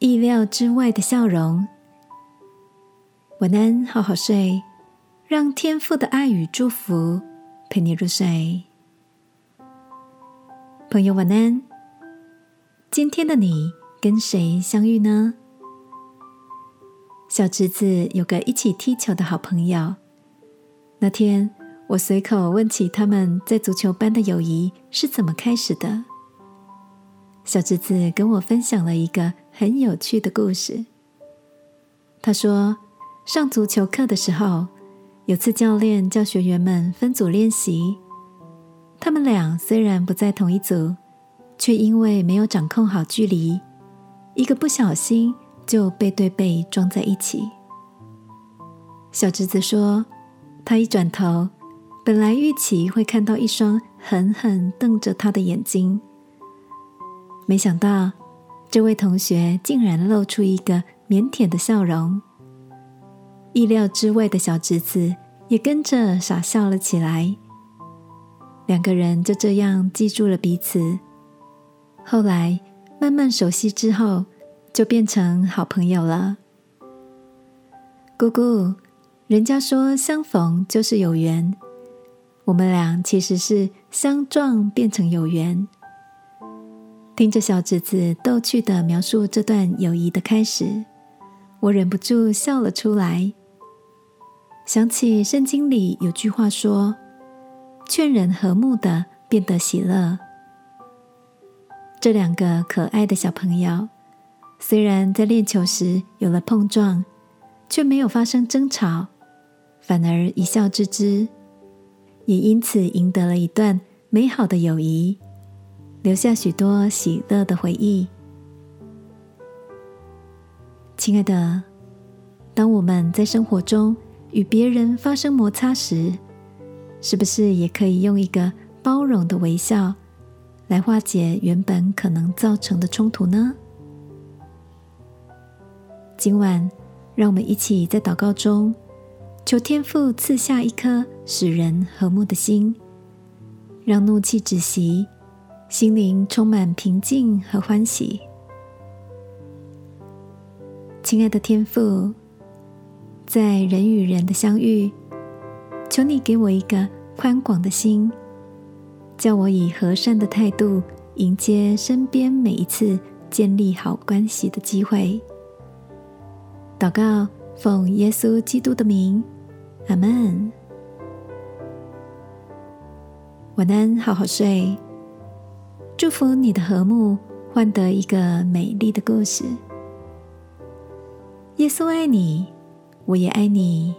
意料之外的笑容。晚安，好好睡，让天父的爱与祝福陪你入睡。朋友，晚安。今天的你跟谁相遇呢？小侄子有个一起踢球的好朋友。那天，我随口问起他们在足球班的友谊是怎么开始的。小侄子跟我分享了一个很有趣的故事。他说，上足球课的时候，有次教练叫学员们分组练习。他们俩虽然不在同一组，却因为没有掌控好距离，一个不小心就背对背撞在一起。小侄子说，他一转头，本来预期会看到一双狠狠瞪着他的眼睛。没想到，这位同学竟然露出一个腼腆的笑容。意料之外的小侄子也跟着傻笑了起来。两个人就这样记住了彼此。后来慢慢熟悉之后，就变成好朋友了。姑姑，人家说相逢就是有缘，我们俩其实是相撞变成有缘。听着小侄子逗趣的描述这段友谊的开始，我忍不住笑了出来。想起圣经里有句话说：“劝人和睦的，变得喜乐。”这两个可爱的小朋友，虽然在练球时有了碰撞，却没有发生争吵，反而一笑置之，也因此赢得了一段美好的友谊。留下许多喜乐的回忆，亲爱的。当我们在生活中与别人发生摩擦时，是不是也可以用一个包容的微笑来化解原本可能造成的冲突呢？今晚，让我们一起在祷告中，求天父赐下一颗使人和睦的心，让怒气止息。心灵充满平静和欢喜，亲爱的天父，在人与人的相遇，求你给我一个宽广的心，叫我以和善的态度迎接身边每一次建立好关系的机会。祷告，奉耶稣基督的名，阿门。晚安，好好睡。祝福你的和睦，换得一个美丽的故事。耶稣爱你，我也爱你。